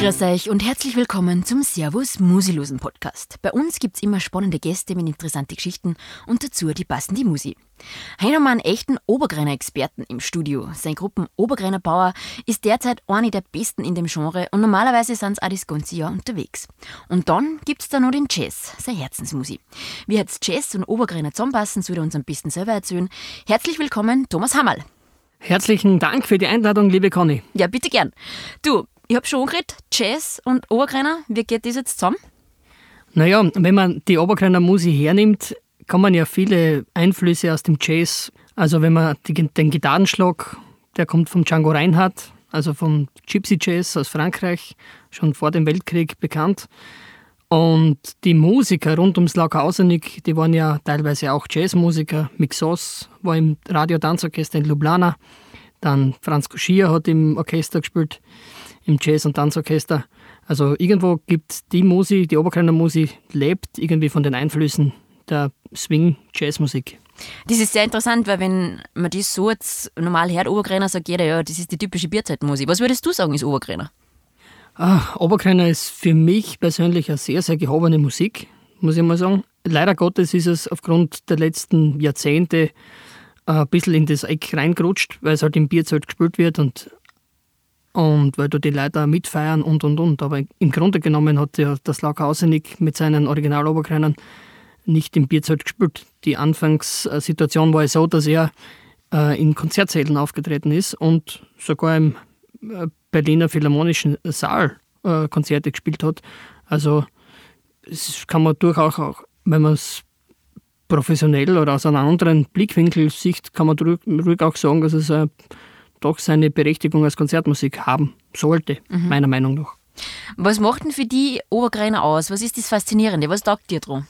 Grüß euch und herzlich willkommen zum Servus Musilosen Podcast. Bei uns gibt es immer spannende Gäste mit interessanten Geschichten und dazu die passende Musi. Heute haben wir einen echten Obergreiner Experten im Studio. Sein Gruppen Obergreiner Bauer ist derzeit eine der besten in dem Genre und normalerweise sind sie auch das ganze Jahr unterwegs. Und dann gibt es da noch den Jazz, sein Herzensmusi. Wie jetzt Jazz und Obergreiner zusammenpassen, soll er uns am besten selber erzählen. Herzlich willkommen, Thomas Hammerl. Herzlichen Dank für die Einladung, liebe Conny. Ja, bitte gern. Du, ich habe schon geredet, Jazz und Obergreiner, wie geht das jetzt zusammen? Naja, wenn man die Obergreiner Musik hernimmt, kann man ja viele Einflüsse aus dem Jazz, also wenn man die, den Gitarrenschlag, der kommt vom Django Reinhardt, also vom Gypsy Jazz aus Frankreich, schon vor dem Weltkrieg bekannt. Und die Musiker rund ums Laukausenig, die waren ja teilweise auch Jazzmusiker. Mixos war im Radio-Tanzorchester in Ljubljana. Dann Franz Kuschier hat im Orchester gespielt im Jazz- und Tanzorchester. Also irgendwo gibt die Musik, die Oberkreiner Musik, lebt irgendwie von den Einflüssen der Swing-Jazzmusik. Das ist sehr interessant, weil wenn man das so jetzt normal hört, Oberkreiner, sagt jeder, ja, das ist die typische Bierzeitmusik. Was würdest du sagen, ist Oberkreiner? Ah, Oberkreiner ist für mich persönlich eine sehr, sehr gehobene Musik, muss ich mal sagen. Leider Gottes ist es aufgrund der letzten Jahrzehnte ein bisschen in das Eck reingerutscht, weil es halt im Bierzelt gespielt wird und und weil da die Leute auch mitfeiern und und und. Aber im Grunde genommen hat ja das Laukhausenig mit seinen Originaloberkreinern nicht im Bierzelt gespielt. Die Anfangssituation war so, dass er äh, in Konzertsälen aufgetreten ist und sogar im äh, Berliner Philharmonischen Saal äh, Konzerte gespielt hat. Also das kann man durchaus auch, wenn man es professionell oder aus einem anderen Blickwinkel sieht, kann man ruhig auch sagen, dass es ein doch seine Berechtigung als Konzertmusik haben sollte, mhm. meiner Meinung nach. Was macht denn für die Obergreiner aus? Was ist das Faszinierende? Was taugt dir dran?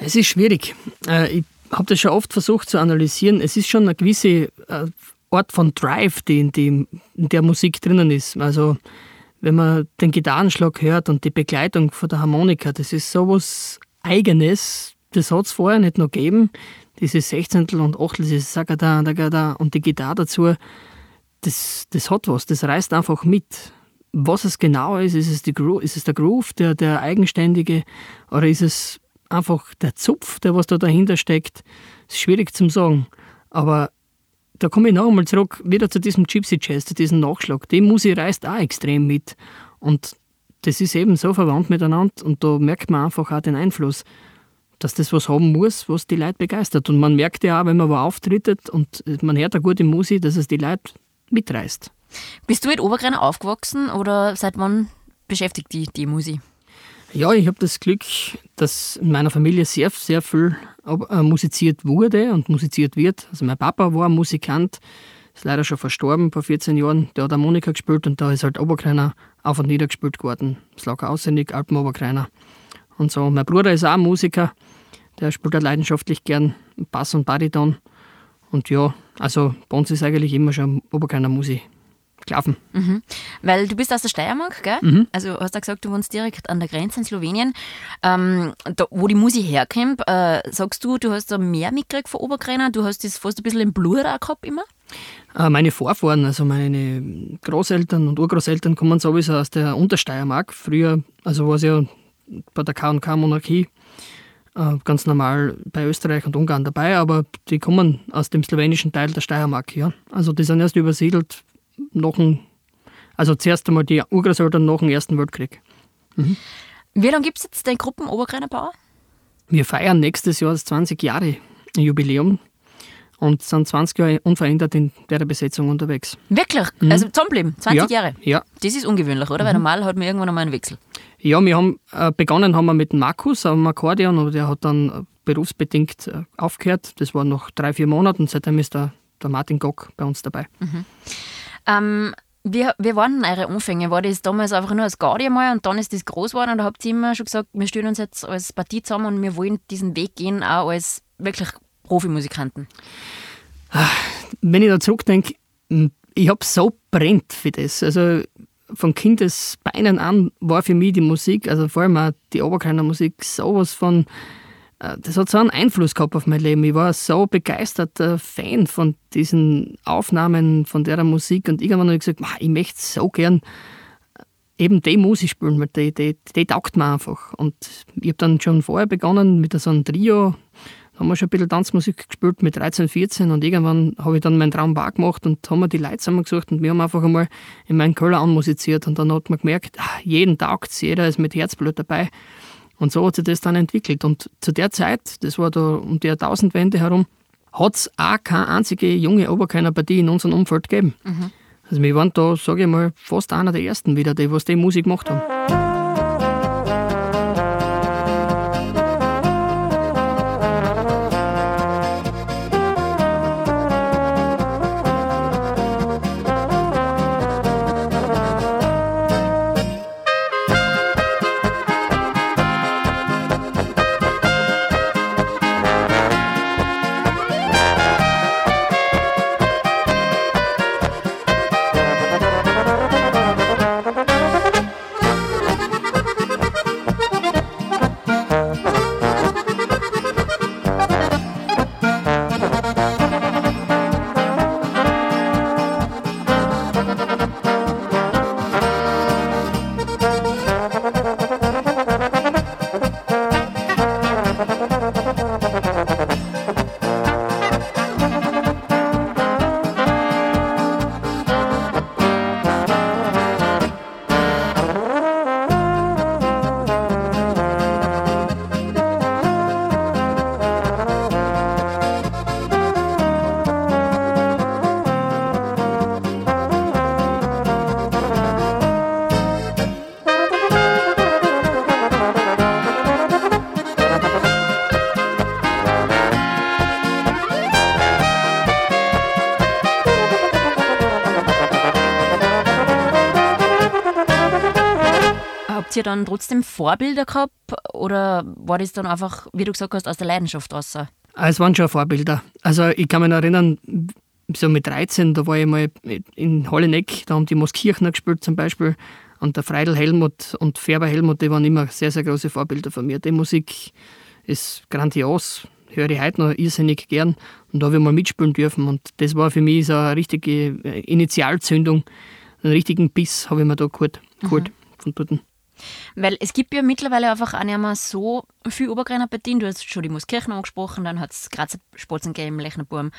Es ist schwierig. Äh, ich habe das schon oft versucht zu analysieren. Es ist schon eine gewisse äh, Art von Drive, die in, die in der Musik drinnen ist. Also wenn man den Gitarrenschlag hört und die Begleitung von der Harmonika, das ist sowas Eigenes, das hat es vorher nicht noch gegeben diese Sechzehntel und Achtel, dieses Sagada, Dagada und die Gitarre dazu, das, das hat was, das reißt einfach mit. Was es genau ist, ist es, die Gro ist es der Groove, der, der eigenständige, oder ist es einfach der Zupf, der was da dahinter steckt? Ist schwierig zu sagen. Aber da komme ich noch einmal zurück, wieder zu diesem Gypsy Jazz, zu diesem Nachschlag. Die Musik reißt auch extrem mit. Und das ist eben so verwandt miteinander und da merkt man einfach auch den Einfluss dass das was haben muss, was die Leute begeistert. Und man merkt ja auch, wenn man wo auftritt und man hört eine gute Musik, dass es die Leute mitreißt. Bist du in Obergrenner aufgewachsen oder seit wann beschäftigt dich die Musik? Ja, ich habe das Glück, dass in meiner Familie sehr, sehr viel äh, musiziert wurde und musiziert wird. Also mein Papa war Musikant, ist leider schon verstorben vor 14 Jahren. Der hat Harmonika gespielt und da ist halt Oberkreiner auf und nieder gespielt geworden. Es lag auswendig, Alpen-Oberkreiner und so. Mein Bruder ist auch Musiker, der spielt auch leidenschaftlich gern Bass und Bariton. Und ja, also bei uns ist eigentlich immer schon Oberkreiner Musik gelaufen. Mhm. Weil du bist aus der Steiermark, gell? Mhm. Also hast du gesagt, du wohnst direkt an der Grenze in Slowenien. Ähm, da, wo die Musik herkommt, äh, sagst du, du hast da mehr mitgekriegt von Oberkreiner? Du hast das fast ein bisschen im Blut auch gehabt immer? Äh, meine Vorfahren, also meine Großeltern und Urgroßeltern kommen sowieso aus der Untersteiermark. Früher, also war es ja bei der K&K-Monarchie ganz normal bei Österreich und Ungarn dabei, aber die kommen aus dem slowenischen Teil der Steiermark. Ja. Also die sind erst übersiedelt nach dem, also zuerst einmal die Urgroßeltern nach dem Ersten Weltkrieg. Mhm. Wie lange gibt es jetzt den Gruppen Obergreiner Bauer? Wir feiern nächstes Jahr das 20 Jahre Jubiläum und sind 20 Jahre unverändert in der Besetzung unterwegs. Wirklich? Mhm. Also zusammenbleiben? 20 ja, Jahre? Ja. Das ist ungewöhnlich, oder? Mhm. Weil normal hat man irgendwann einmal einen Wechsel. Ja, wir haben äh, begonnen haben wir mit Markus am Akkordeon und der hat dann äh, berufsbedingt äh, aufgehört. Das war noch drei, vier Monate und seitdem ist der, der Martin Gock bei uns dabei. Mhm. Ähm, wie, wie waren denn eure Anfänge? War das damals einfach nur als Gaudi einmal und dann ist das groß geworden und da habt ihr immer schon gesagt, wir stellen uns jetzt als Partie zusammen und wir wollen diesen Weg gehen, auch als wirklich Profimusikanten? Wenn ich da zurückdenke, ich habe so brennt für das. Also von Kindesbeinen an war für mich die Musik, also vor allem auch die Oberkreiner Musik, sowas von äh, das hat so einen Einfluss gehabt auf mein Leben. Ich war so begeisterter Fan von diesen Aufnahmen, von der Musik und irgendwann habe ich gesagt, ich möchte so gern eben die Musik spielen, weil die, die, die taugt mir einfach. Und ich habe dann schon vorher begonnen mit so einem Trio, haben wir schon ein bisschen Tanzmusik gespielt mit 13, 14 und irgendwann habe ich dann meinen Traum wahr gemacht und haben wir die Leute zusammengesucht und wir haben einfach einmal in meinen Keller anmusiziert und dann hat man gemerkt, ach, jeden taugt jeder ist mit Herzblut dabei. Und so hat sich das dann entwickelt. Und zu der Zeit, das war da um die Jahrtausendwende herum, hat es auch keine einzige junge Oberkörnerpartie in unserem Umfeld gegeben. Mhm. Also wir waren da, sage ich mal, fast einer der ersten wieder, die was die Musik gemacht haben. Ihr dann trotzdem Vorbilder gehabt oder war das dann einfach, wie du gesagt hast, aus der Leidenschaft raus? Ah, es waren schon Vorbilder. Also ich kann mich erinnern, so mit 13, da war ich mal in Holleneck, da haben die Moskirchner gespielt zum Beispiel und der Freidel Helmut und Färber Helmut, die waren immer sehr, sehr große Vorbilder von mir. Die Musik ist grandios, höre ich heute noch irrsinnig gern und da habe ich mal mitspielen dürfen und das war für mich so eine richtige Initialzündung, einen richtigen Biss habe ich mir da geholt, geholt mhm. von dort. Weil es gibt ja mittlerweile einfach auch nicht mehr so viele Obergrenner-Partien. Du hast schon die Muskirchen angesprochen, dann hat es Grazer Spatzengame, Lechnerburm,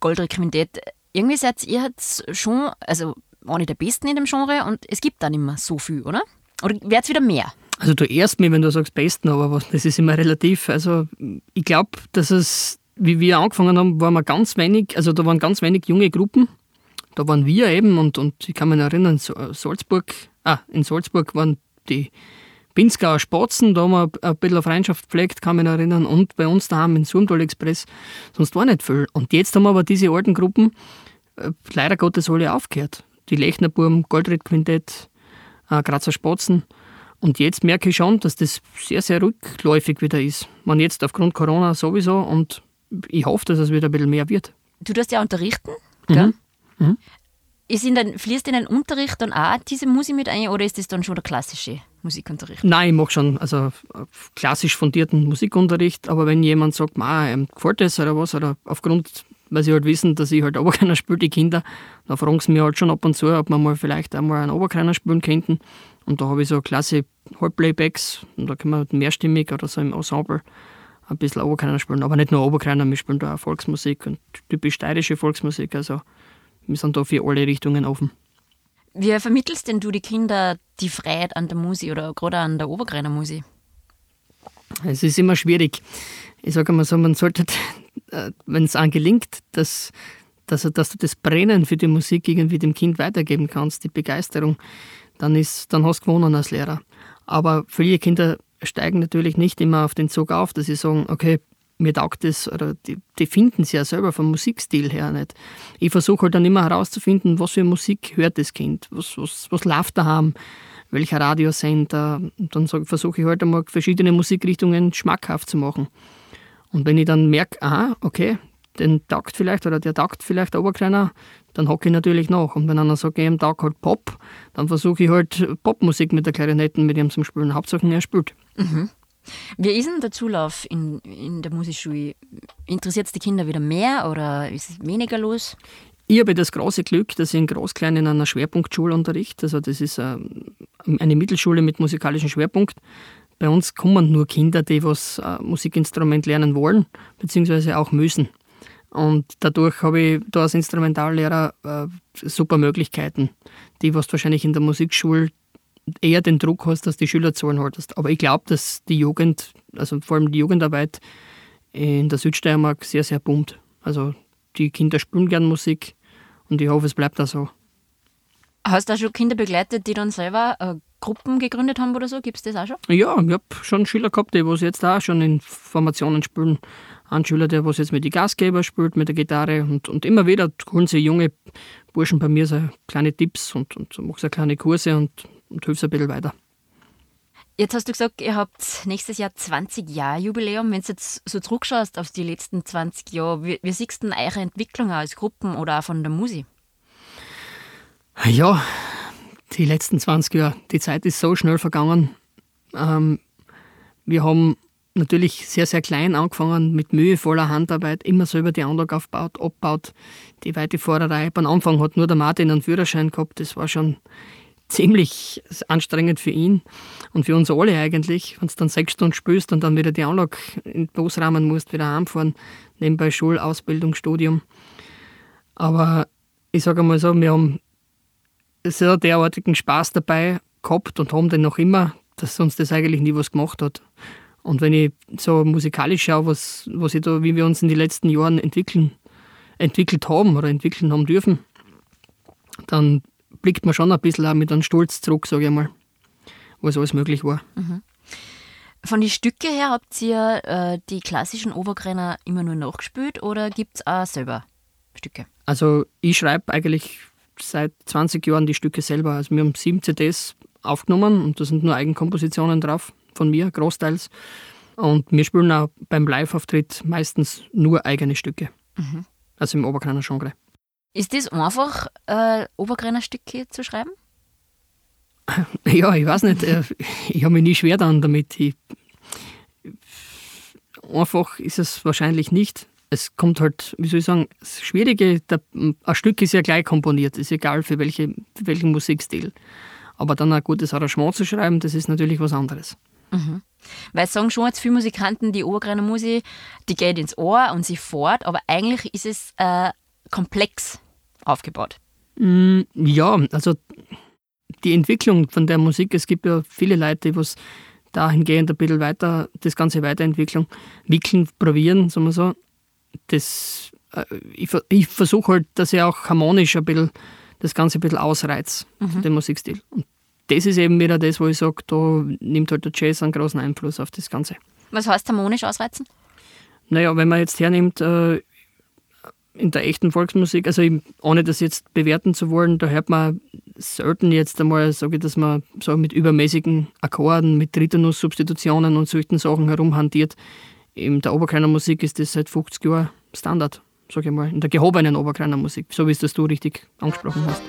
Goldrick Quintett. Irgendwie seid ihr jetzt schon, also eine der Besten in dem Genre und es gibt da nicht mehr so viel, oder? Oder wird es wieder mehr? Also du ehrst mir, wenn du sagst Besten, aber was, das ist immer relativ. Also ich glaube, dass es, wie wir angefangen haben, waren wir ganz wenig, also da waren ganz wenig junge Gruppen. Da waren wir eben und, und ich kann mich erinnern, Salzburg, ah, in Salzburg waren die Pinzgauer Spatzen, da haben wir ein bisschen Freundschaft gepflegt, kann mich erinnern, und bei uns daheim in Surmtal Express, sonst war nicht viel. Und jetzt haben wir aber diese alten Gruppen äh, leider Gottes alle aufgehört. Die Lechnerburm, Goldred Quintett, äh, Grazer Spatzen. Und jetzt merke ich schon, dass das sehr, sehr rückläufig wieder ist. Man jetzt aufgrund Corona sowieso und ich hoffe, dass es wieder ein bisschen mehr wird. Du darfst ja unterrichten, gell? Mhm. Mhm. Ist in den, fließt in den Unterricht dann auch diese Musik mit ein oder ist das dann schon der klassische Musikunterricht? Nein, ich mache schon also klassisch fundierten Musikunterricht, aber wenn jemand sagt, ma, gefällt das oder was, oder aufgrund, weil sie halt wissen, dass ich halt Oberkreiner spiele, die Kinder, dann fragen sie mich halt schon ab und zu, ob wir mal vielleicht einmal einen Oberkreiner spielen könnten. Und da habe ich so klasse Halbplaybacks und da können wir mehrstimmig oder so im Ensemble ein bisschen Oberkreiner spielen. Aber nicht nur Oberkreiner, wir spielen da auch Volksmusik und typisch steirische Volksmusik. Also wir sind da für alle Richtungen offen. Wie vermittelst denn du die Kinder die Freiheit an der Musik oder gerade an der Obergreiner Musik? Es ist immer schwierig. Ich sage mal so, man sollte, äh, wenn es einem gelingt, dass, dass, dass du das Brennen für die Musik irgendwie dem Kind weitergeben kannst, die Begeisterung, dann, ist, dann hast du gewonnen als Lehrer. Aber viele Kinder steigen natürlich nicht immer auf den Zug auf, dass sie sagen, okay, mir taugt das, oder die, die finden es ja selber vom Musikstil her nicht. Ich versuche halt dann immer herauszufinden, was für Musik hört das Kind, was, was, was läuft daheim, welcher Radiosender. Und dann versuche ich halt einmal verschiedene Musikrichtungen schmackhaft zu machen. Und wenn ich dann merke, aha, okay, den taugt vielleicht oder der taugt vielleicht der Oberkleiner, dann hocke ich natürlich nach. Und wenn einer sagt, ich taugt halt Pop, dann versuche ich halt Popmusik mit der Klarinetten mit ihm zu spielen. Hauptsache er spielt. Mhm. Wie ist denn der Zulauf in, in der Musikschule? Interessiert es die Kinder wieder mehr oder ist es weniger los? Ich habe das große Glück, dass ich in Großklein in einer Schwerpunktschule unterrichte. Also das ist ähm, eine Mittelschule mit musikalischem Schwerpunkt. Bei uns kommen nur Kinder, die was äh, Musikinstrument lernen wollen, beziehungsweise auch müssen. Und dadurch habe ich da als Instrumentallehrer äh, super Möglichkeiten, die was wahrscheinlich in der Musikschule eher den Druck hast, dass die Schülerzahlen haltest. Aber ich glaube, dass die Jugend, also vor allem die Jugendarbeit in der Südsteiermark sehr, sehr boomt. Also die Kinder spielen gern Musik und ich hoffe, es bleibt auch so. Hast du auch schon Kinder begleitet, die dann selber äh, Gruppen gegründet haben oder so? Gibt es das auch schon? Ja, ich habe schon Schüler gehabt, die was jetzt auch schon in Formationen spielen. Ein Schüler, der was jetzt mit den Gastgeber spielt, mit der Gitarre und, und immer wieder holen sie junge Burschen bei mir so kleine Tipps und, und machen so kleine Kurse und, und helfen ein bisschen weiter. Jetzt hast du gesagt, ihr habt nächstes Jahr 20 Jahre Jubiläum. Wenn du jetzt so zurückschaust auf die letzten 20 Jahre, wie, wie siehst du denn eure Entwicklung als Gruppen oder auch von der Musik? Ja, die letzten 20 Jahre, die Zeit ist so schnell vergangen. Ähm, wir haben natürlich sehr, sehr klein angefangen, mit mühevoller Handarbeit, immer selber die Anlage aufgebaut, abgebaut, die weite Fahrerei. Am Anfang hat nur der Martin einen Führerschein gehabt, das war schon ziemlich anstrengend für ihn und für uns alle eigentlich. Wenn du dann sechs Stunden spürst und dann wieder die Anlage in den Bus rahmen musst, wieder heimfahren, nebenbei Schul, Ausbildung, Studium. Aber ich sage einmal so, wir haben sehr derartigen Spaß dabei gehabt und haben den noch immer, dass uns das eigentlich nie was gemacht hat. Und wenn ich so musikalisch schaue, was, was ich da, wie wir uns in den letzten Jahren entwickeln, entwickelt haben oder entwickeln haben dürfen, dann blickt man schon ein bisschen auch mit einem Stolz zurück, sage ich mal, was alles möglich war. Mhm. Von den Stücke her habt ihr äh, die klassischen Obergrenner immer nur nachgespielt oder gibt es auch selber Stücke? Also ich schreibe eigentlich seit 20 Jahren die Stücke selber. Also wir haben sieben CDs aufgenommen und da sind nur Eigenkompositionen drauf, von mir großteils. Und wir spielen auch beim Live-Auftritt meistens nur eigene Stücke. Mhm. Also im Oberkreiner Genre. Ist das einfach, äh, Oberkreiner Stücke zu schreiben? Ja, ich weiß nicht. Äh, ich habe mich nie schwer dann damit. Ich, einfach ist es wahrscheinlich nicht es kommt halt, wie soll ich sagen, das Schwierige, der, ein Stück ist ja gleich komponiert, ist egal für, welche, für welchen Musikstil. Aber dann ein gutes Arrangement zu schreiben, das ist natürlich was anderes. Mhm. Weil sagen schon jetzt viele Musikanten, die Obergreiner Musik, die geht ins Ohr und sie fort, aber eigentlich ist es äh, komplex aufgebaut. Mm, ja, also die Entwicklung von der Musik, es gibt ja viele Leute, die was dahingehend ein bisschen weiter, das Ganze weiterentwickeln, wickeln, probieren, sagen wir so das, äh, ich, ich versuche halt, dass ich auch harmonisch ein bisschen das Ganze ein bisschen ausreiz, mhm. den Musikstil. Und das ist eben wieder das, wo ich sage, da nimmt halt der Jazz einen großen Einfluss auf das Ganze. Was heißt harmonisch ausreizen? Naja, wenn man jetzt hernimmt, äh, in der echten Volksmusik, also ohne das jetzt bewerten zu wollen, da hört man selten jetzt einmal, sage ich, dass man so mit übermäßigen Akkorden, mit Tritonus-Substitutionen und solchen Sachen herumhantiert in der Oberkleiner Musik ist das seit 50 Jahren Standard, sage ich mal, in der gehobenen Oberkleiner Musik, so wie es das du richtig angesprochen hast.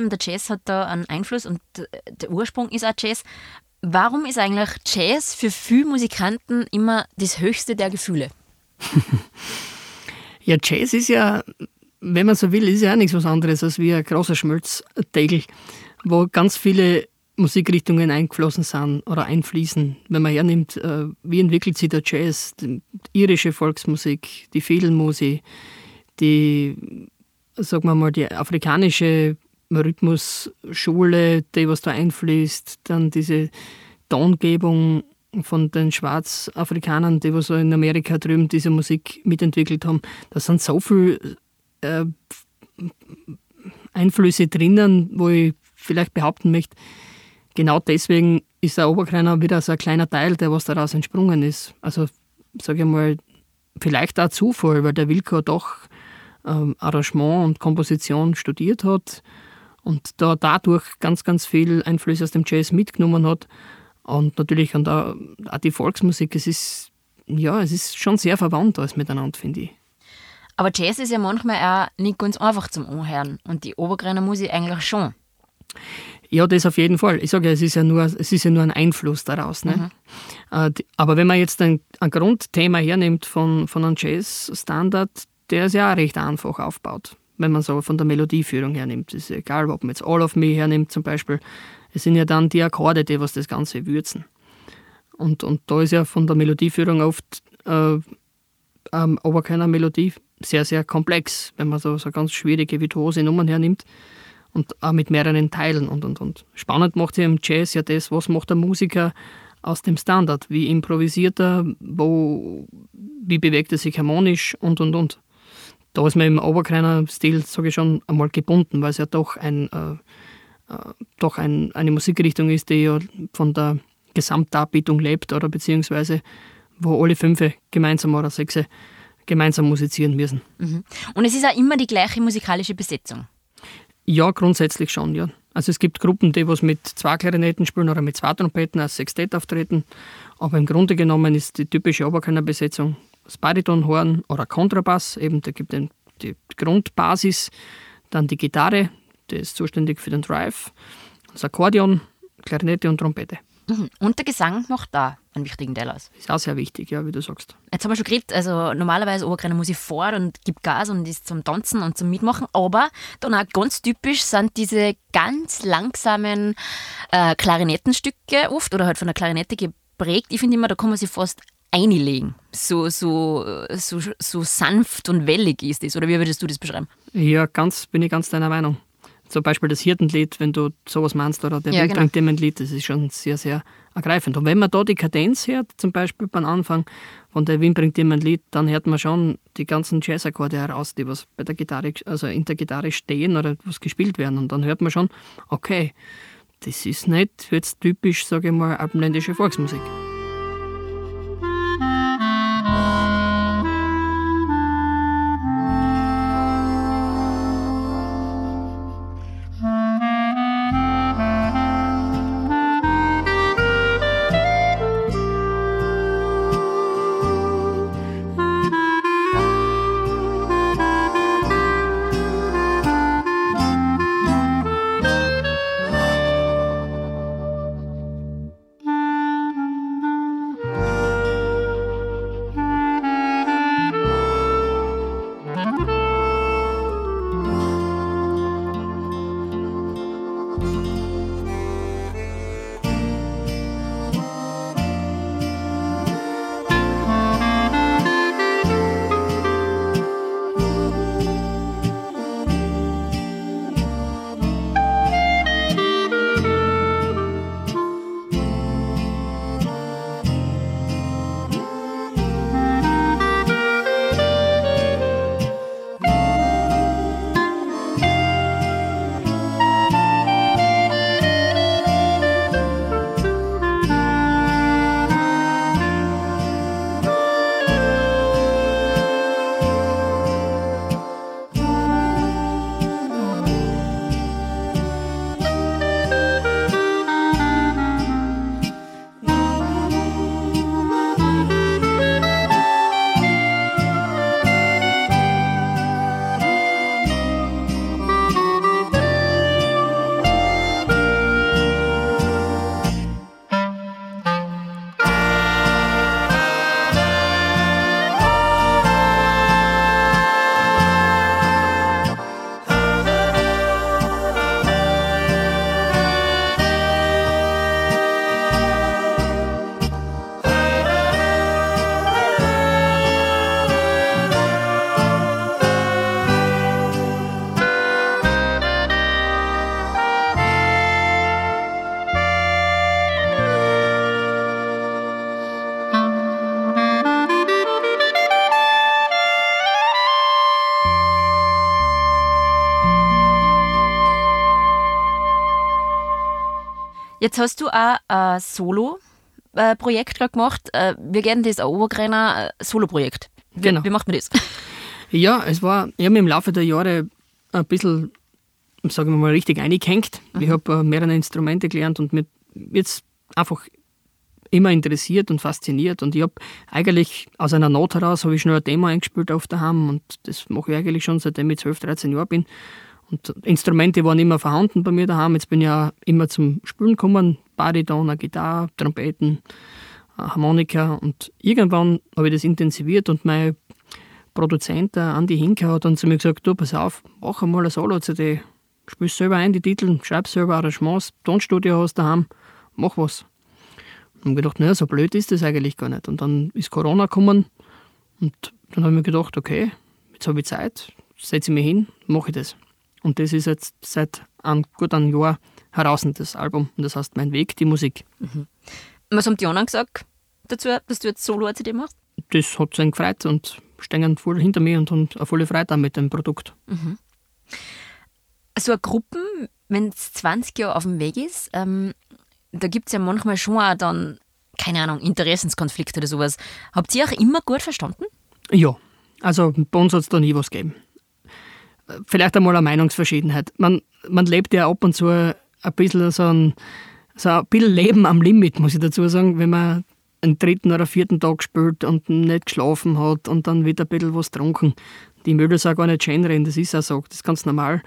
Eben, der Jazz hat da einen Einfluss und der Ursprung ist auch Jazz. Warum ist eigentlich Jazz für viele Musikanten immer das höchste der Gefühle? ja, Jazz ist ja, wenn man so will, ist ja auch nichts was anderes als wie ein großer Schmelztegel, wo ganz viele Musikrichtungen eingeflossen sind oder einfließen. Wenn man hernimmt, äh, wie entwickelt sich der Jazz, die irische Volksmusik, die Fidelmusik, die, sagen wir mal, die afrikanische Rhythmusschule, die was da einfließt, dann diese Tongebung von den Schwarzafrikanern, die was so in Amerika drüben diese Musik mitentwickelt haben. Da sind so viele äh, Einflüsse drinnen, wo ich vielleicht behaupten möchte, genau deswegen ist der Oberkreiner wieder so ein kleiner Teil, der was daraus entsprungen ist. Also sage ich mal, vielleicht auch Zufall, weil der Wilko doch ähm, Arrangement und Komposition studiert hat und da dadurch ganz, ganz viel Einflüsse aus dem Jazz mitgenommen hat. Und natürlich und auch, auch die Volksmusik, es ist, ja, es ist schon sehr verwandt alles miteinander, finde ich. Aber Jazz ist ja manchmal auch nicht ganz einfach zum Anhören und die Obergreiner Musik eigentlich schon. Ja, das auf jeden Fall. Ich sage ja, es ist ja nur, es ist ja nur ein Einfluss daraus. Ne? Mhm. Äh, aber wenn man jetzt ein, ein Grundthema hernimmt von, von einem Jazz-Standard, der ist ja auch recht einfach aufgebaut wenn man so von der Melodieführung hernimmt. Es ist egal, ob man jetzt All of Me hernimmt zum Beispiel. Es sind ja dann die Akkorde, die was das Ganze würzen. Und, und da ist ja von der Melodieführung oft äh, ähm, aber keine Melodie sehr, sehr komplex, wenn man so, so ganz schwierige, virtuose Nummern hernimmt und auch mit mehreren Teilen und, und, und. Spannend macht ja im Jazz ja das, was macht der Musiker aus dem Standard, wie improvisiert er, wo, wie bewegt er sich harmonisch und, und, und da ist man im Oberkreiner Stil, sage ich schon, einmal gebunden, weil es ja doch, ein, äh, äh, doch ein, eine Musikrichtung ist, die ja von der Gesamtdarbietung lebt oder beziehungsweise wo alle fünf gemeinsam oder sechs gemeinsam musizieren müssen. Mhm. Und es ist auch immer die gleiche musikalische Besetzung? Ja, grundsätzlich schon, ja. Also es gibt Gruppen, die was mit zwei Klarinetten spielen oder mit zwei Trompeten als Sextett auftreten, aber im Grunde genommen ist die typische Oberkörnerbesetzung das Baritonhorn oder Kontrabass, eben da gibt es die Grundbasis, dann die Gitarre, die ist zuständig für den Drive, das Akkordeon, Klarinette und Trompete. Mhm. Und der Gesang macht da einen wichtigen Teil aus. Ist auch sehr wichtig, ja, wie du sagst. Jetzt haben wir schon geredet, also normalerweise Oberkreiner Musik vor und gibt Gas und ist zum Tanzen und zum Mitmachen, aber dann auch ganz typisch sind diese ganz langsamen äh, Klarinettenstücke oft oder halt von der Klarinette geprägt. Ich finde immer, da kann man sich fast einlegen. So, so, so, so sanft und wellig ist das. Oder wie würdest du das beschreiben? Ja, ganz, bin ich ganz deiner Meinung. Zum Beispiel das Hirtenlied, wenn du sowas meinst, oder der ja, Wind genau. Lied, das ist schon sehr, sehr ergreifend. Und wenn man da die Kadenz hört, zum Beispiel beim Anfang von der Wind bringt ein Lied, dann hört man schon die ganzen Jazzakkorde heraus, die was bei der Gitarre, also in der Gitarre stehen oder was gespielt werden. Und dann hört man schon, okay, das ist nicht jetzt typisch, sage ich mal, alpenländische Volksmusik. Jetzt hast du auch ein Solo-Projekt gemacht. Äh, wir gehen das ein Obergrenner Solo-Projekt. Genau. Wie macht man das? Ja, es war, ich habe mich im Laufe der Jahre ein bisschen, sagen wir mal, richtig eingehängt. Mhm. Ich habe äh, mehrere Instrumente gelernt und mir jetzt einfach immer interessiert und fasziniert. Und ich habe eigentlich aus einer Not heraus habe ich schnell ein Thema eingespielt auf daheim und das mache ich eigentlich schon seitdem ich 12, 13 Jahre bin. Und Instrumente waren immer vorhanden bei mir daheim. Jetzt bin ich ja immer zum Spielen gekommen. Bariton, Gitarre, Trompeten, Harmonika. Und irgendwann habe ich das intensiviert und mein Produzent, der Andi Hinke, hat dann zu mir gesagt, du, pass auf, mach einmal eine Solo-CD. Spiel selber ein, die Titel, schreib selber Arrangements, Tonstudio hast daheim, mach was. Und gedacht, naja, so blöd ist das eigentlich gar nicht. Und dann ist Corona gekommen und dann habe ich mir gedacht, okay, jetzt habe ich Zeit, setze ich mich hin, mache ich das. Und das ist jetzt seit einem gut einem Jahr heraus, das Album. Und das heißt Mein Weg, die Musik. Mhm. Was haben die anderen gesagt dazu, dass du jetzt Solo-CD machst? Das hat sie gefreut und stehen voll hinter mir und haben eine volle Freude mit dem Produkt. Mhm. So eine Gruppen, wenn es 20 Jahre auf dem Weg ist, ähm, da gibt es ja manchmal schon auch dann, keine Ahnung, Interessenskonflikte oder sowas. Habt ihr auch immer gut verstanden? Ja, also bei uns hat es da nie was gegeben vielleicht einmal eine Meinungsverschiedenheit. Man, man lebt ja ab und zu ein bisschen so ein, so ein bisschen Leben am Limit, muss ich dazu sagen, wenn man einen dritten oder vierten Tag spielt und nicht geschlafen hat und dann wieder ein bisschen was getrunken. Die Mädels auch gar nicht schön reden, das ist auch so, das ist ganz normal.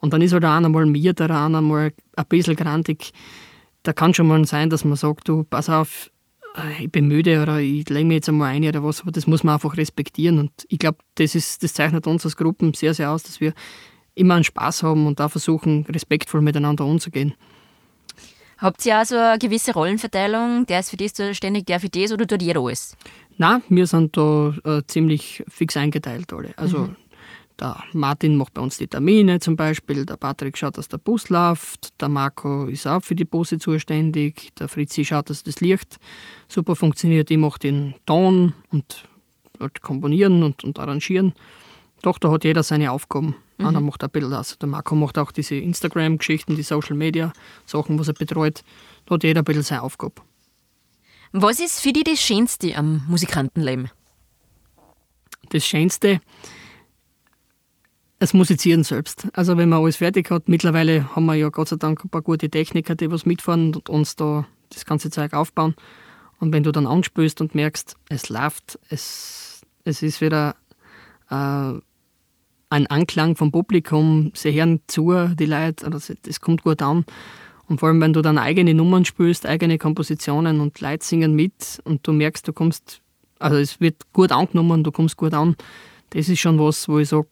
Und dann ist halt auch einmal mir, der auch einmal ein bisschen grantig. Da kann schon mal sein, dass man sagt, du, pass auf, ich bin müde oder ich lege mich jetzt einmal ein oder was, aber das muss man einfach respektieren. Und ich glaube, das, das zeichnet uns als Gruppen sehr, sehr aus, dass wir immer einen Spaß haben und da versuchen, respektvoll miteinander umzugehen. Habt ihr auch so eine gewisse Rollenverteilung? Der ist für das zuständig, der für das oder tut jeder alles? Nein, wir sind da äh, ziemlich fix eingeteilt alle. Also mhm. Der Martin macht bei uns die Termine zum Beispiel, der Patrick schaut, dass der Bus läuft, der Marco ist auch für die Busse zuständig, der Fritzi schaut, dass das Licht super funktioniert, ich mache den Ton und halt komponieren und, und arrangieren. Doch, da hat jeder seine Aufgaben. Mhm. Einer macht ein bisschen das. Der Marco macht auch diese Instagram-Geschichten, die Social Media Sachen, was er betreut. Da hat jeder ein bisschen seine Aufgabe. Was ist für dich das Schönste am Musikantenleben? Das Schönste das Musizieren selbst. Also wenn man alles fertig hat, mittlerweile haben wir ja Gott sei Dank ein paar gute Techniker, die was mitfahren und uns da das ganze Zeug aufbauen. Und wenn du dann anspürst und merkst, es läuft, es, es ist wieder äh, ein Anklang vom Publikum, sie hören zu, die Leute, also das kommt gut an. Und vor allem, wenn du dann eigene Nummern spielst, eigene Kompositionen und Leute singen mit und du merkst, du kommst, also es wird gut angenommen, du kommst gut an, das ist schon was, wo ich sage,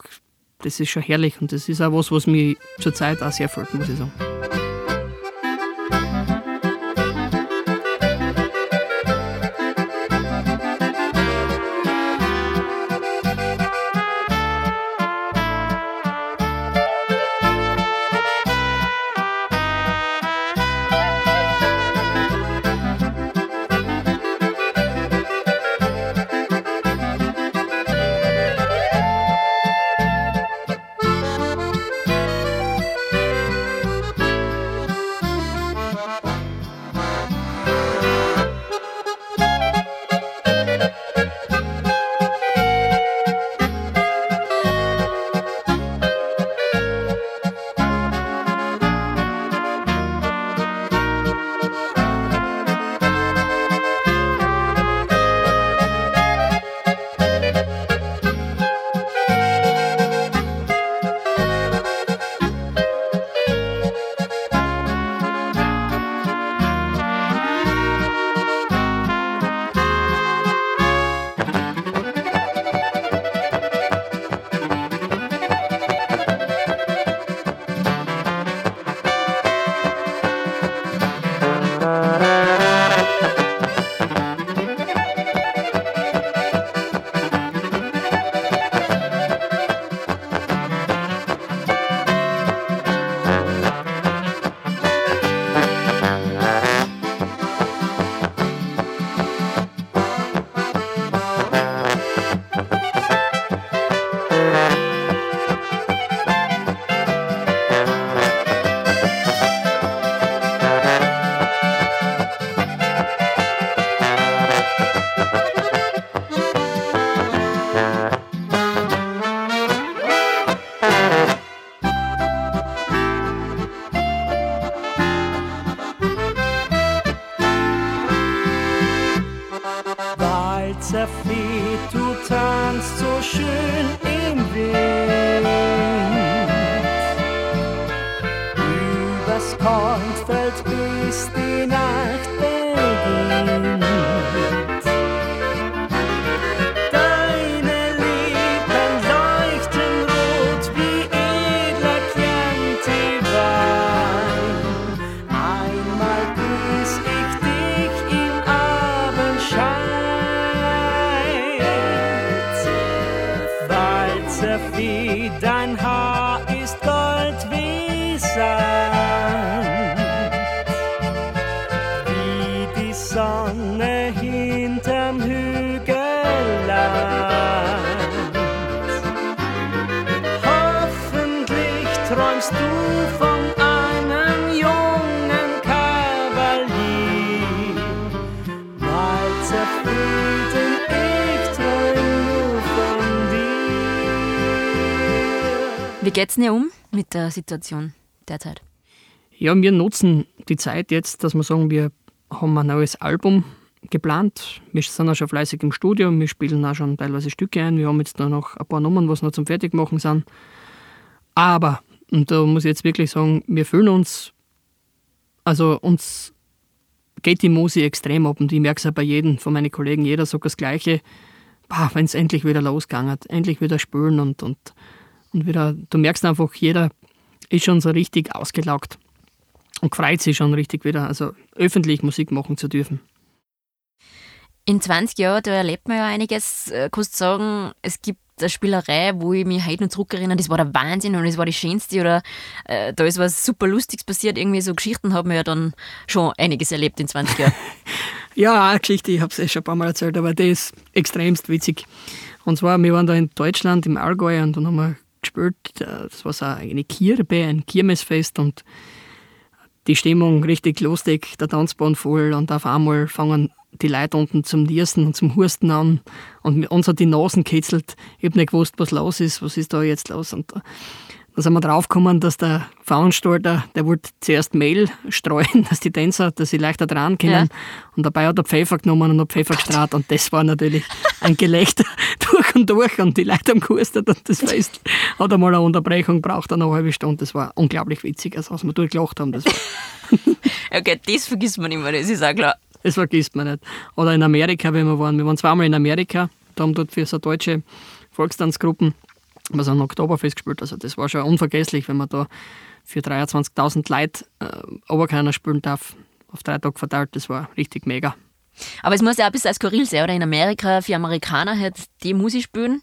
das ist schon herrlich und das ist auch was, was mich zurzeit auch sehr freut, muss ich sagen. Träumst du von einem jungen Kavalier. Walzer Frieden, ich träum nur von dir. Wie geht's denn um mit der Situation derzeit? Ja, wir nutzen die Zeit jetzt, dass wir sagen, wir haben ein neues Album geplant. Wir sind auch schon fleißig im Studio, wir spielen auch schon teilweise Stücke ein. Wir haben jetzt da noch ein paar Nummern, was noch zum Fertigmachen sind. Aber, und da muss ich jetzt wirklich sagen, wir fühlen uns, also uns geht die Musik extrem ab und ich merke es auch bei jedem von meinen Kollegen, jeder sagt das Gleiche. Wenn es endlich wieder losgegangen hat, endlich wieder spülen und, und, und wieder, du merkst einfach, jeder ist schon so richtig ausgelaugt und freut sich schon richtig wieder, also öffentlich Musik machen zu dürfen. In 20 Jahren, da erlebt man ja einiges. Äh, Kannst du sagen, es gibt eine Spielerei, wo ich mich heute noch zurückerinnere, das war der Wahnsinn und das war die schönste oder äh, da ist was super Lustiges passiert. Irgendwie so Geschichten haben wir ja dann schon einiges erlebt in 20 Jahren. Ja, eine Geschichte, ich habe es eh schon ein paar Mal erzählt, aber die ist extremst witzig. Und zwar, wir waren da in Deutschland, im Allgäu, und dann haben wir gespielt, äh, das war so eine Kirbe, ein Kirmesfest und die Stimmung richtig lustig, der Tanzbahn voll und auf einmal fangen die Leute unten zum Niersen und zum Husten an und uns hat die Nasen kitzelt. Ich habe nicht gewusst, was los ist, was ist da jetzt los. Und da, sind wir draufgekommen, dass der Veranstalter, der wollte zuerst Mehl streuen, dass die Tänzer, dass sie leichter dran können. Ja. Und dabei hat er Pfeffer genommen und hat Pfeffer gestrahlt und das war natürlich ein Gelächter durch und durch und die Leute haben gehustet und das Fest hat einmal eine Unterbrechung gebraucht, eine halbe Stunde. Das war unglaublich witzig, also was wir durchgelacht haben, das Okay, das vergisst man nicht mehr, das ist auch klar. Das vergisst man nicht. Oder in Amerika, wenn wir waren. Wir waren zweimal in Amerika, da haben dort für so deutsche Volkstanzgruppen, wir sind Oktoberfest gespielt. Also das war schon unvergesslich, wenn man da für 23.000 Leute äh, Oberkörner spielen darf, auf drei Tage verteilt. Das war richtig mega. Aber es muss ja auch ein bisschen skurril sein, oder? In Amerika, für Amerikaner halt die Musik spielen.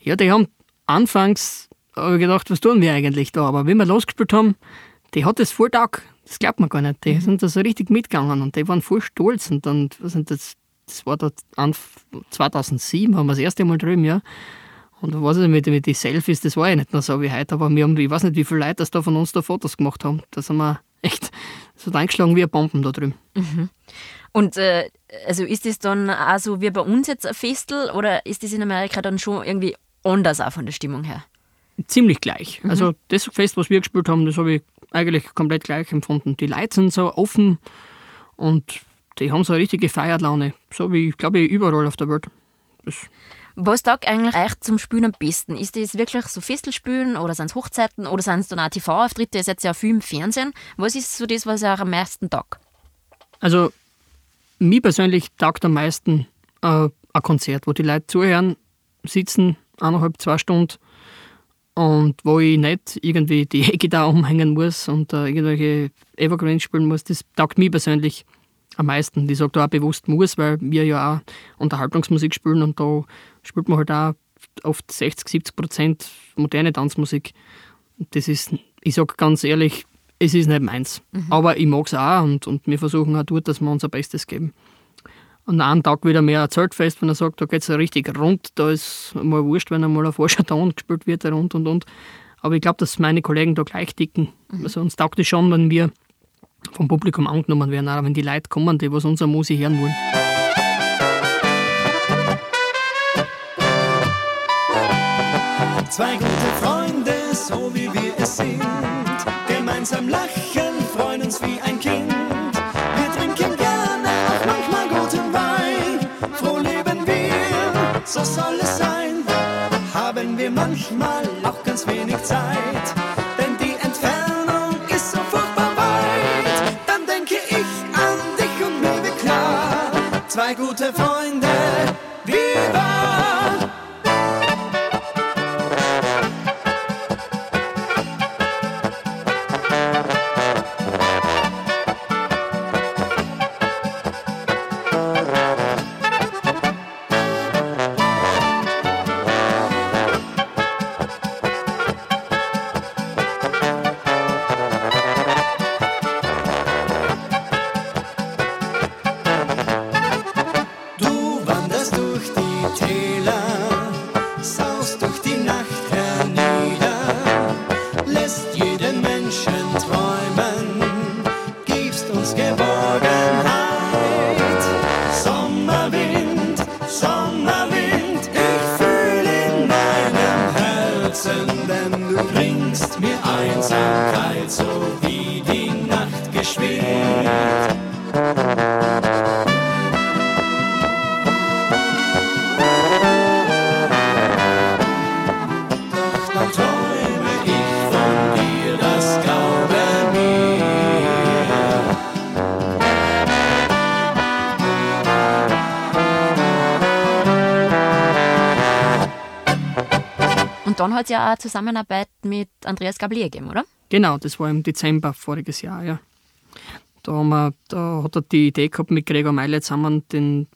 Ja, die haben anfangs ich gedacht, was tun wir eigentlich da? Aber wenn wir losgespielt haben, die hat das voll taugt. Das glaubt man gar nicht. Die sind da so richtig mitgegangen und die waren voll stolz. Und dann, was sind das, das war da an 2007, haben wir das erste Mal drüben, ja. Und ich nicht, mit, mit den Selfies, das war ja nicht mehr so wie heute, aber wir haben, ich weiß nicht, wie viele Leute das da von uns da Fotos gemacht haben. Da sind wir echt so eingeschlagen wie ein Bomben da drüben. Und äh, also ist das dann auch so wie bei uns jetzt ein Festel oder ist das in Amerika dann schon irgendwie anders auch von der Stimmung her? ziemlich gleich. Also das Fest, was wir gespielt haben, das habe ich eigentlich komplett gleich empfunden. Die Leute sind so offen und die haben so eine richtige Feierlaune. So wie, glaube ich, überall auf der Welt. Das, Was taugt eigentlich euch zum Spielen am besten? Ist das wirklich so Festelspielen oder sind es Hochzeiten oder sind es dann auch TV-Auftritte? Ihr seid ja viel im Fernsehen. Was ist so das, was euch am meisten taugt? also mir persönlich taugt am meisten äh, ein Konzert, wo die Leute zuhören, sitzen, eineinhalb, zwei Stunden und wo ich nicht irgendwie die E-Gitarre umhängen muss und äh, irgendwelche Evergreens spielen muss, das taugt mir persönlich am meisten. Ich sage da auch bewusst muss, weil wir ja auch Unterhaltungsmusik spielen und da spielt man halt auch oft 60, 70 Prozent moderne Tanzmusik. Und Das ist, ich sage ganz ehrlich, es ist nicht meins. Aber ich mag es auch und, und wir versuchen auch dort, dass wir unser Bestes geben. Und einen Tag wieder mehr ein Zeltfest, wenn er sagt, da geht es richtig rund, da ist mal wurscht, wenn einmal ein Forscherton gespielt wird, rund und und. Aber ich glaube, dass meine Kollegen da gleich dicken. Also uns taugt es schon, wenn wir vom Publikum angenommen werden, auch wenn die Leute kommen, die was unsere Musik hören wollen. Zwei gute Freunde, so wie wir es sind, gemeinsam lachen, freuen uns wie ein Kind. Wir trinken gerne auch manchmal guten Wein, froh leben wir, so soll es sein. Haben wir manchmal auch ganz wenig Zeit. Zwei gute Freunde, Und dann hat es ja auch eine Zusammenarbeit mit Andreas Gablier gegeben, oder? Genau, das war im Dezember voriges Jahr, ja. Da, haben wir, da hat er die Idee gehabt, mit Gregor Meile zusammen den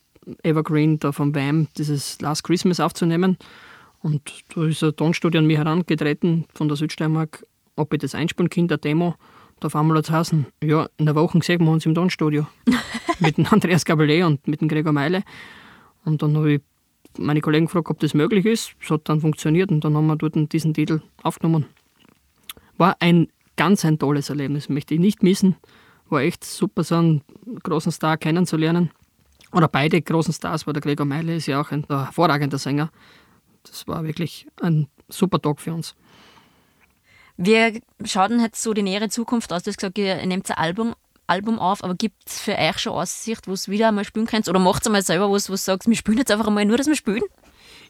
Evergreen da vom Wham, dieses Last Christmas aufzunehmen. Und da ist ein Tonstudio an mich herangetreten von der Südsteiermark, ob ich das einspielen kann, der Demo. Da auf einmal hat es heißen, ja, in der Woche sehen wir uns im Tonstudio. mit dem Andreas Gabelé und mit dem Gregor Meile. Und dann habe ich meine Kollegen gefragt, ob das möglich ist. Es hat dann funktioniert und dann haben wir dort diesen Titel aufgenommen. War ein ganz ein tolles Erlebnis, möchte ich nicht missen. War echt super, so einen großen Star kennenzulernen. Oder beide großen Stars, weil der Gregor Meile ist ja auch ein hervorragender Sänger. Das war wirklich ein super Tag für uns. Wir schauen jetzt so die nähere Zukunft aus. Du hast gesagt, ihr nehmt ein Album, Album auf, aber gibt es für euch schon Aussicht, wo es wieder einmal spielen könnt? Oder macht ihr mal selber was, wo du sagst, wir spielen jetzt einfach einmal nur, dass wir spielen?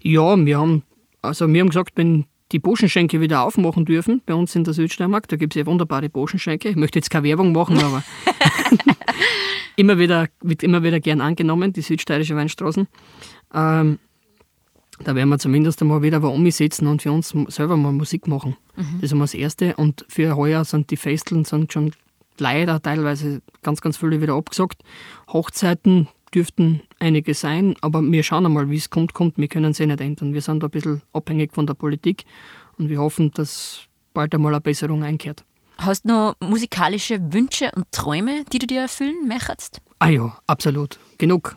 Ja, wir haben, also wir haben gesagt, wenn die Boschenschenke wieder aufmachen dürfen, bei uns in der Südsteiermark, da gibt es ja wunderbare Boschenschenke. Ich möchte jetzt keine Werbung machen, aber immer wieder, wird immer wieder gern angenommen, die südsteirische Weinstraßen. Ähm, da werden wir zumindest einmal wieder wo sitzen und für uns selber mal Musik machen. Das ist einmal das Erste. Und für heuer sind die Festeln sind schon leider teilweise ganz, ganz viele wieder abgesagt. Hochzeiten dürften einige sein, aber wir schauen einmal, wie es kommt, kommt. Wir können es eh nicht ändern. Wir sind da ein bisschen abhängig von der Politik und wir hoffen, dass bald einmal eine Besserung einkehrt. Hast du noch musikalische Wünsche und Träume, die du dir erfüllen möchtest? Ah ja, absolut. Genug.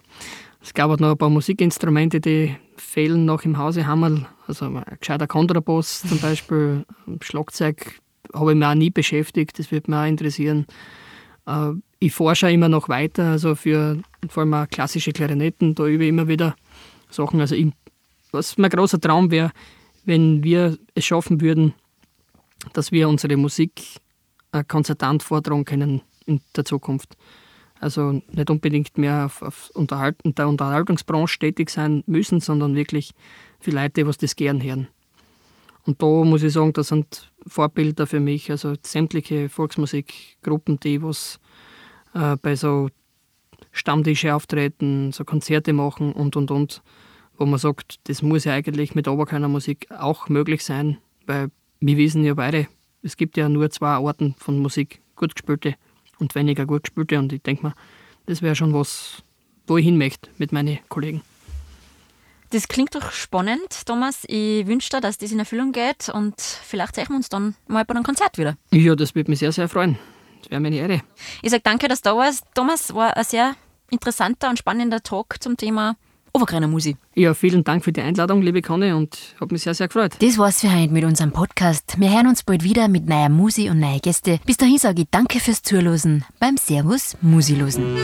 Es gab halt noch ein paar Musikinstrumente, die fehlen noch im Hause Hammerl. Also ein gescheiter Kontrabass zum Beispiel, Schlagzeug habe ich mich auch nie beschäftigt, das würde mich auch interessieren. Äh, Ich forsche immer noch weiter, also für vor allem auch klassische Klarinetten, da übe ich immer wieder Sachen. Also ich, was mein großer Traum wäre, wenn wir es schaffen würden, dass wir unsere Musik äh, konzertant vortragen können in der Zukunft. Also nicht unbedingt mehr auf, auf Unterhalt, in der Unterhaltungsbranche tätig sein müssen, sondern wirklich für Leute, die was das gern hören. Und da muss ich sagen, das sind Vorbilder für mich, also sämtliche Volksmusikgruppen, die was äh, bei so Stammtische auftreten, so Konzerte machen und und und, wo man sagt, das muss ja eigentlich mit Oberkörner Musik auch möglich sein, weil wir wissen ja beide, es gibt ja nur zwei Arten von Musik, gut gespielte und weniger gut gespielte und ich denke mir, das wäre schon was, wo ich hin möchte mit meinen Kollegen. Das klingt doch spannend, Thomas. Ich wünsche dir, dass das in Erfüllung geht und vielleicht sehen wir uns dann mal bei einem Konzert wieder. Ja, das würde mich sehr, sehr freuen. Das wäre mir eine Ehre. Ich sage danke, dass du da warst. Thomas, war ein sehr interessanter und spannender Talk zum Thema Obergreiner Musik. Ja, vielen Dank für die Einladung, liebe Conny, und habe mich sehr, sehr gefreut. Das war's für heute mit unserem Podcast. Wir hören uns bald wieder mit neuer Musi und neuen Gäste. Bis dahin sage ich danke fürs Zuhören beim Servus Musilosen.